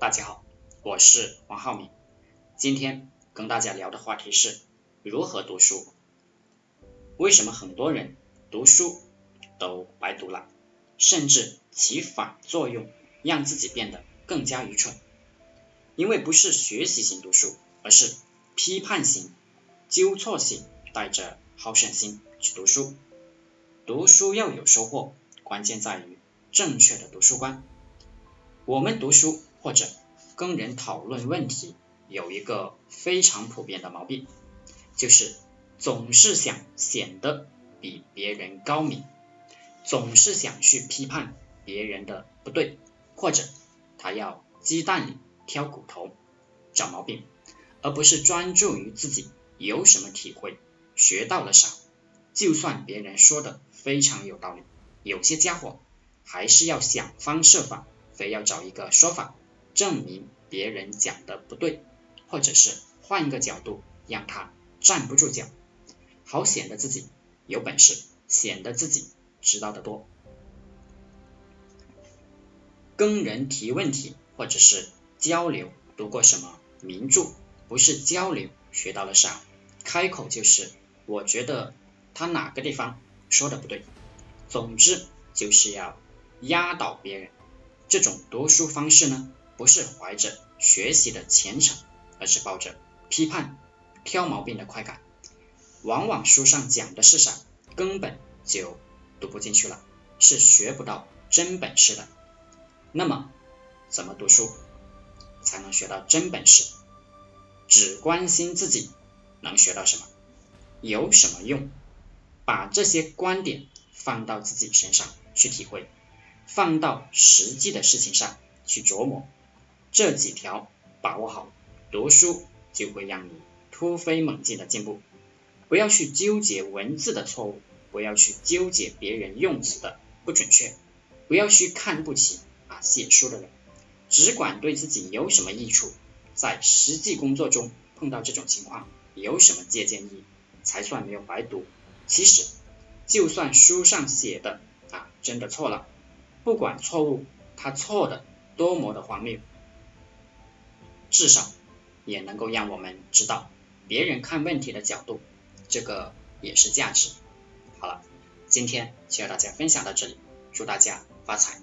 大家好，我是王浩明，今天跟大家聊的话题是如何读书。为什么很多人读书都白读了，甚至起反作用，让自己变得更加愚蠢？因为不是学习型读书，而是批判型、纠错型，带着好胜心去读书。读书要有收获，关键在于正确的读书观。我们读书或者跟人讨论问题，有一个非常普遍的毛病，就是总是想显得比别人高明，总是想去批判别人的不对，或者他要鸡蛋里挑骨头，找毛病，而不是专注于自己有什么体会，学到了啥。就算别人说的非常有道理，有些家伙还是要想方设法。非要找一个说法证明别人讲的不对，或者是换一个角度让他站不住脚，好显得自己有本事，显得自己知道的多。跟人提问题或者是交流，读过什么名著？不是交流学到了啥，开口就是我觉得他哪个地方说的不对。总之就是要压倒别人。这种读书方式呢，不是怀着学习的虔诚，而是抱着批判、挑毛病的快感。往往书上讲的是啥，根本就读不进去了，是学不到真本事的。那么，怎么读书才能学到真本事？只关心自己能学到什么，有什么用？把这些观点放到自己身上去体会。放到实际的事情上去琢磨，这几条把握好，读书就会让你突飞猛进的进步。不要去纠结文字的错误，不要去纠结别人用词的不准确，不要去看不起啊写书的人，只管对自己有什么益处，在实际工作中碰到这种情况有什么借鉴意义，才算没有白读。其实，就算书上写的啊真的错了。不管错误，它错的多么的荒谬，至少也能够让我们知道别人看问题的角度，这个也是价值。好了，今天就和大家分享到这里，祝大家发财。